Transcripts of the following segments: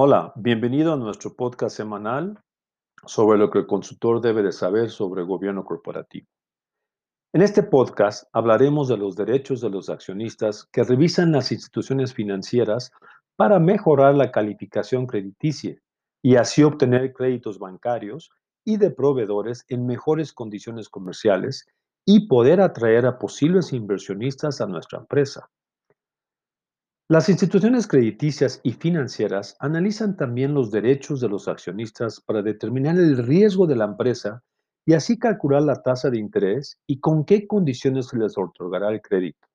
Hola, bienvenido a nuestro podcast semanal sobre lo que el consultor debe de saber sobre gobierno corporativo. En este podcast hablaremos de los derechos de los accionistas que revisan las instituciones financieras para mejorar la calificación crediticia y así obtener créditos bancarios y de proveedores en mejores condiciones comerciales y poder atraer a posibles inversionistas a nuestra empresa. Las instituciones crediticias y financieras analizan también los derechos de los accionistas para determinar el riesgo de la empresa y así calcular la tasa de interés y con qué condiciones se les otorgará el crédito.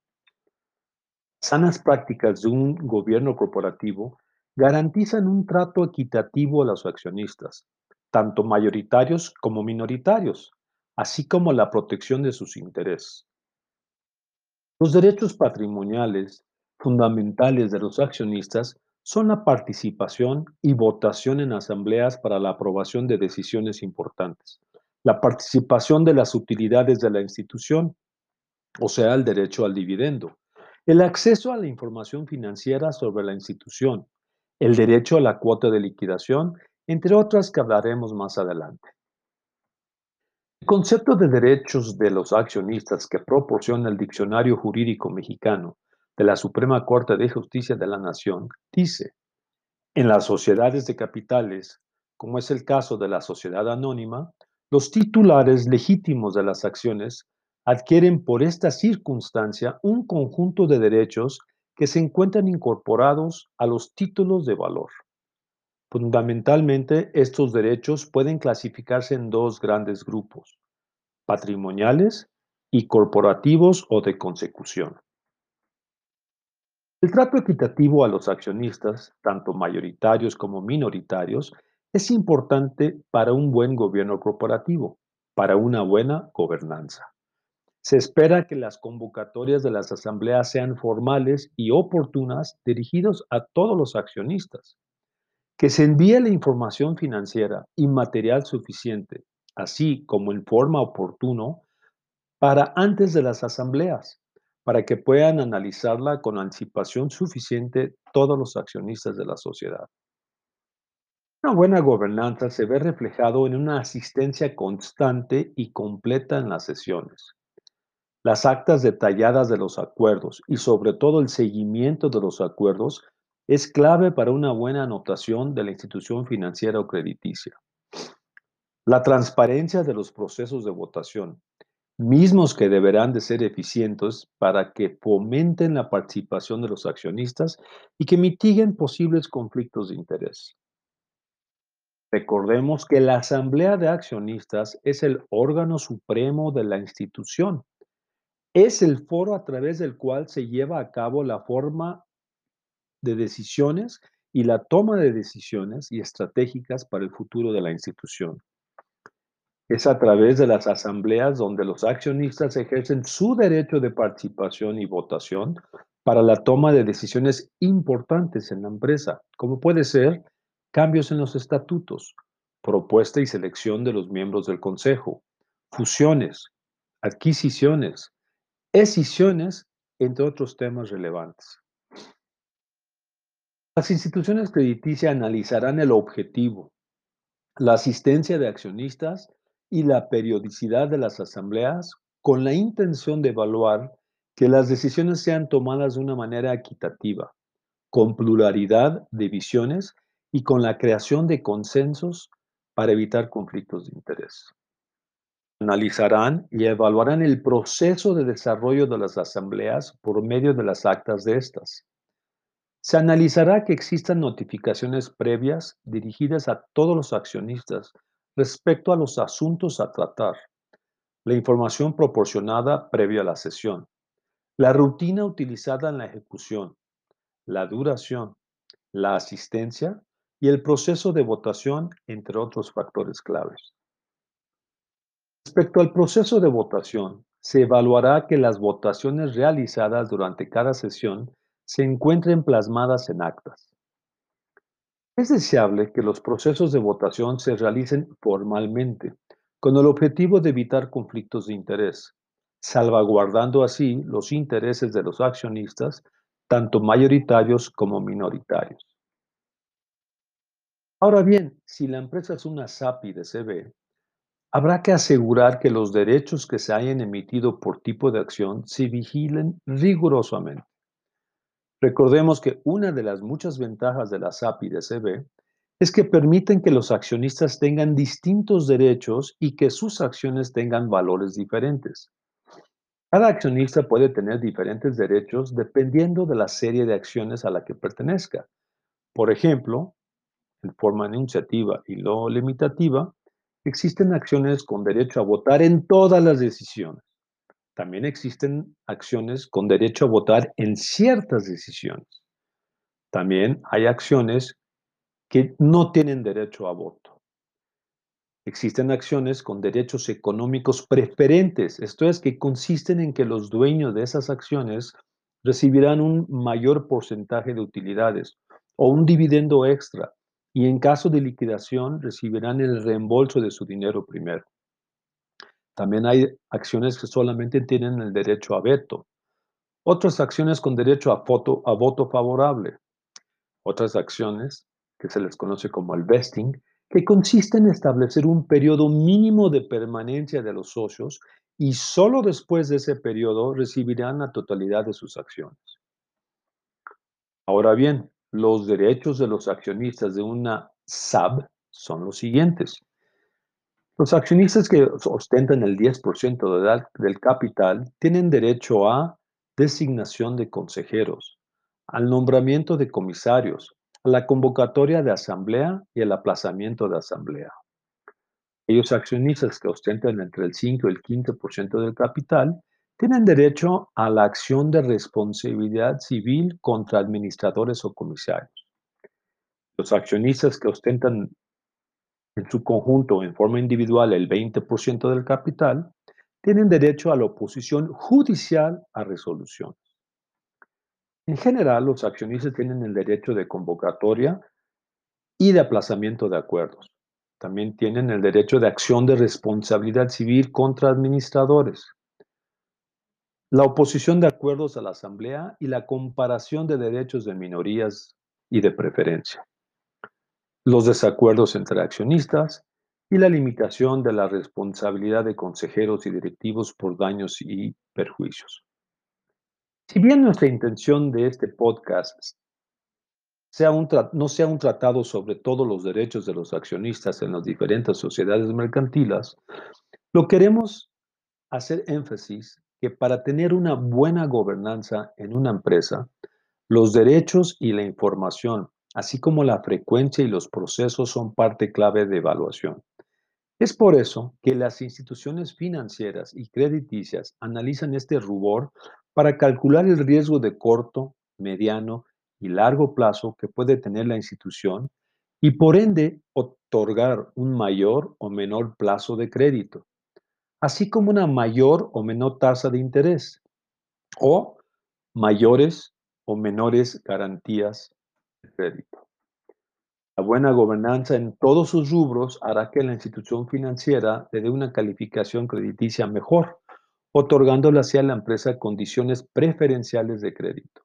Sanas prácticas de un gobierno corporativo garantizan un trato equitativo a los accionistas, tanto mayoritarios como minoritarios, así como la protección de sus intereses. Los derechos patrimoniales fundamentales de los accionistas son la participación y votación en asambleas para la aprobación de decisiones importantes, la participación de las utilidades de la institución, o sea, el derecho al dividendo, el acceso a la información financiera sobre la institución, el derecho a la cuota de liquidación, entre otras que hablaremos más adelante. El concepto de derechos de los accionistas que proporciona el Diccionario Jurídico Mexicano de la Suprema Corte de Justicia de la Nación dice, en las sociedades de capitales, como es el caso de la sociedad anónima, los titulares legítimos de las acciones adquieren por esta circunstancia un conjunto de derechos que se encuentran incorporados a los títulos de valor. Fundamentalmente, estos derechos pueden clasificarse en dos grandes grupos, patrimoniales y corporativos o de consecución. El trato equitativo a los accionistas, tanto mayoritarios como minoritarios, es importante para un buen gobierno corporativo, para una buena gobernanza. Se espera que las convocatorias de las asambleas sean formales y oportunas dirigidos a todos los accionistas, que se envíe la información financiera y material suficiente, así como en forma oportuno, para antes de las asambleas, para que puedan analizarla con anticipación suficiente todos los accionistas de la sociedad. Una buena gobernanza se ve reflejado en una asistencia constante y completa en las sesiones. Las actas detalladas de los acuerdos y sobre todo el seguimiento de los acuerdos es clave para una buena anotación de la institución financiera o crediticia. La transparencia de los procesos de votación, mismos que deberán de ser eficientes para que fomenten la participación de los accionistas y que mitiguen posibles conflictos de interés. Recordemos que la Asamblea de Accionistas es el órgano supremo de la institución. Es el foro a través del cual se lleva a cabo la forma de decisiones y la toma de decisiones y estratégicas para el futuro de la institución. Es a través de las asambleas donde los accionistas ejercen su derecho de participación y votación para la toma de decisiones importantes en la empresa, como puede ser cambios en los estatutos, propuesta y selección de los miembros del consejo, fusiones, adquisiciones, escisiones, entre otros temas relevantes. Las instituciones crediticias analizarán el objetivo, la asistencia de accionistas y la periodicidad de las asambleas con la intención de evaluar que las decisiones sean tomadas de una manera equitativa, con pluralidad de visiones y con la creación de consensos para evitar conflictos de interés. Analizarán y evaluarán el proceso de desarrollo de las asambleas por medio de las actas de estas. Se analizará que existan notificaciones previas dirigidas a todos los accionistas Respecto a los asuntos a tratar, la información proporcionada previa a la sesión, la rutina utilizada en la ejecución, la duración, la asistencia y el proceso de votación, entre otros factores claves. Respecto al proceso de votación, se evaluará que las votaciones realizadas durante cada sesión se encuentren plasmadas en actas. Es deseable que los procesos de votación se realicen formalmente, con el objetivo de evitar conflictos de interés, salvaguardando así los intereses de los accionistas, tanto mayoritarios como minoritarios. Ahora bien, si la empresa es una SAPI de CB, habrá que asegurar que los derechos que se hayan emitido por tipo de acción se vigilen rigurosamente. Recordemos que una de las muchas ventajas de la SAPI de CB es que permiten que los accionistas tengan distintos derechos y que sus acciones tengan valores diferentes. Cada accionista puede tener diferentes derechos dependiendo de la serie de acciones a la que pertenezca. Por ejemplo, en forma enunciativa y no limitativa, existen acciones con derecho a votar en todas las decisiones. También existen acciones con derecho a votar en ciertas decisiones. También hay acciones que no tienen derecho a voto. Existen acciones con derechos económicos preferentes, esto es, que consisten en que los dueños de esas acciones recibirán un mayor porcentaje de utilidades o un dividendo extra y en caso de liquidación recibirán el reembolso de su dinero primero. También hay acciones que solamente tienen el derecho a veto, otras acciones con derecho a, a voto favorable, otras acciones que se les conoce como el vesting, que consiste en establecer un periodo mínimo de permanencia de los socios y solo después de ese periodo recibirán la totalidad de sus acciones. Ahora bien, los derechos de los accionistas de una SAB son los siguientes. Los accionistas que ostentan el 10% del capital tienen derecho a designación de consejeros, al nombramiento de comisarios, a la convocatoria de asamblea y el aplazamiento de asamblea. Aquellos accionistas que ostentan entre el 5 y el 15% del capital tienen derecho a la acción de responsabilidad civil contra administradores o comisarios. Los accionistas que ostentan en su conjunto en forma individual el 20% del capital tienen derecho a la oposición judicial a resolución. En general, los accionistas tienen el derecho de convocatoria y de aplazamiento de acuerdos. También tienen el derecho de acción de responsabilidad civil contra administradores. La oposición de acuerdos a la Asamblea y la comparación de derechos de minorías y de preferencia. Los desacuerdos entre accionistas y la limitación de la responsabilidad de consejeros y directivos por daños y perjuicios. Si bien nuestra intención de este podcast no sea un tratado sobre todos los derechos de los accionistas en las diferentes sociedades mercantiles, lo queremos hacer énfasis que para tener una buena gobernanza en una empresa, los derechos y la información, así como la frecuencia y los procesos son parte clave de evaluación. Es por eso que las instituciones financieras y crediticias analizan este rubor para calcular el riesgo de corto, mediano y largo plazo que puede tener la institución y por ende otorgar un mayor o menor plazo de crédito, así como una mayor o menor tasa de interés o mayores o menores garantías crédito. La buena gobernanza en todos sus rubros hará que la institución financiera le dé una calificación crediticia mejor otorgándole así a la empresa condiciones preferenciales de crédito.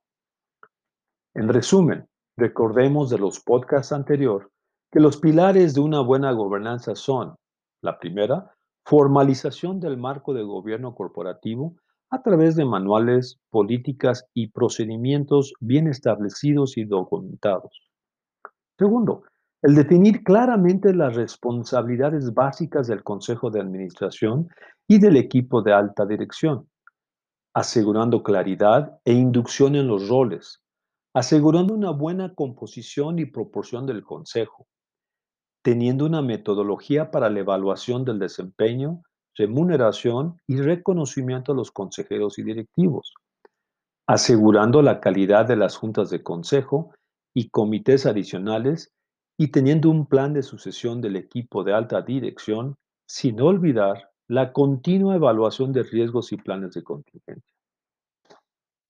En resumen, recordemos de los podcasts anteriores que los pilares de una buena gobernanza son, la primera, formalización del marco de gobierno corporativo a través de manuales, políticas y procedimientos bien establecidos y documentados. Segundo, el definir claramente las responsabilidades básicas del Consejo de Administración y del equipo de alta dirección, asegurando claridad e inducción en los roles, asegurando una buena composición y proporción del Consejo, teniendo una metodología para la evaluación del desempeño, remuneración y reconocimiento a los consejeros y directivos, asegurando la calidad de las juntas de consejo y comités adicionales y teniendo un plan de sucesión del equipo de alta dirección, sin olvidar la continua evaluación de riesgos y planes de contingencia.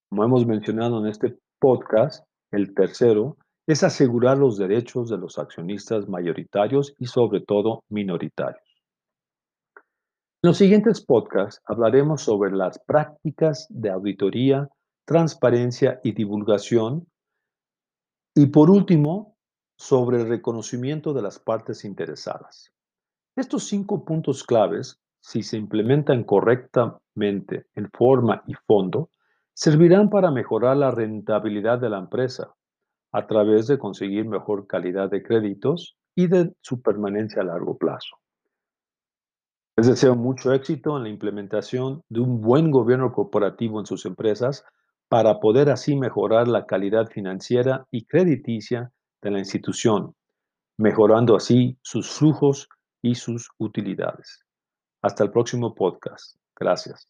Como hemos mencionado en este podcast, el tercero es asegurar los derechos de los accionistas mayoritarios y sobre todo minoritarios. En los siguientes podcasts hablaremos sobre las prácticas de auditoría, transparencia y divulgación. Y por último, sobre el reconocimiento de las partes interesadas. Estos cinco puntos claves, si se implementan correctamente en forma y fondo, servirán para mejorar la rentabilidad de la empresa a través de conseguir mejor calidad de créditos y de su permanencia a largo plazo. Les deseo mucho éxito en la implementación de un buen gobierno corporativo en sus empresas para poder así mejorar la calidad financiera y crediticia de la institución, mejorando así sus flujos y sus utilidades. Hasta el próximo podcast. Gracias.